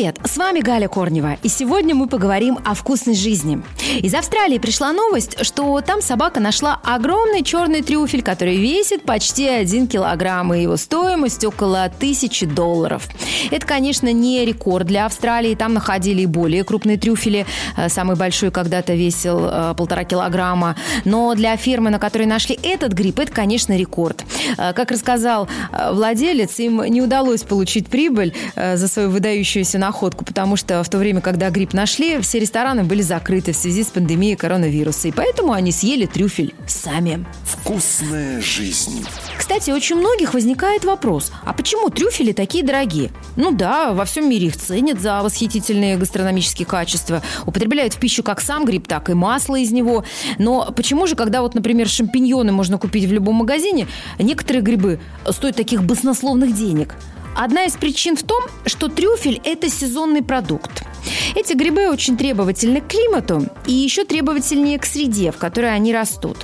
Привет, с вами Галя Корнева, и сегодня мы поговорим о вкусной жизни. Из Австралии пришла новость, что там собака нашла огромный черный трюфель, который весит почти 1 килограмм, и его стоимость около тысячи долларов. Это, конечно, не рекорд для Австралии, там находили и более крупные трюфели, э, самый большой когда-то весил э, полтора килограмма, но для фирмы, на которой нашли этот гриб, это, конечно, рекорд. Э, как рассказал владелец, им не удалось получить прибыль за свою выдающуюся выдающуюся находку, потому что в то время, когда гриб нашли, все рестораны были закрыты в связи с пандемией коронавируса, и поэтому они съели трюфель сами. Вкусная жизнь. Кстати, очень многих возникает вопрос, а почему трюфели такие дорогие? Ну да, во всем мире их ценят за восхитительные гастрономические качества, употребляют в пищу как сам гриб, так и масло из него. Но почему же, когда вот, например, шампиньоны можно купить в любом магазине, некоторые грибы стоят таких баснословных денег? Одна из причин в том, что трюфель – это сезонный продукт. Эти грибы очень требовательны к климату и еще требовательнее к среде, в которой они растут.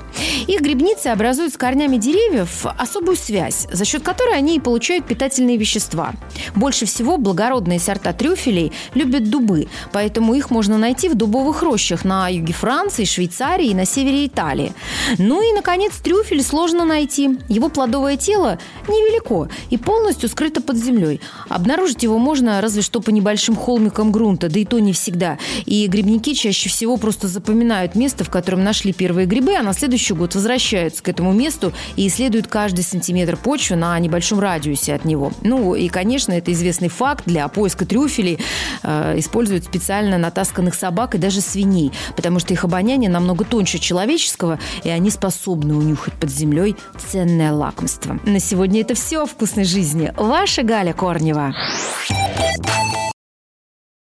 Их грибницы образуют с корнями деревьев особую связь, за счет которой они и получают питательные вещества. Больше всего благородные сорта трюфелей любят дубы, поэтому их можно найти в дубовых рощах на юге Франции, Швейцарии и на севере Италии. Ну и, наконец, трюфель сложно найти. Его плодовое тело невелико и полностью скрыто под землей. Обнаружить его можно разве что по небольшим холмикам грунта, да и то не всегда. И грибники чаще всего просто запоминают место, в котором нашли первые грибы, а на следующий год возвращаются к этому месту и исследуют каждый сантиметр почвы на небольшом радиусе от него. Ну и, конечно, это известный факт. Для поиска трюфелей э, используют специально натасканных собак и даже свиней, потому что их обоняние намного тоньше человеческого, и они способны унюхать под землей ценное лакомство. На сегодня это все о вкусной жизни. Ваша Галя Корнева.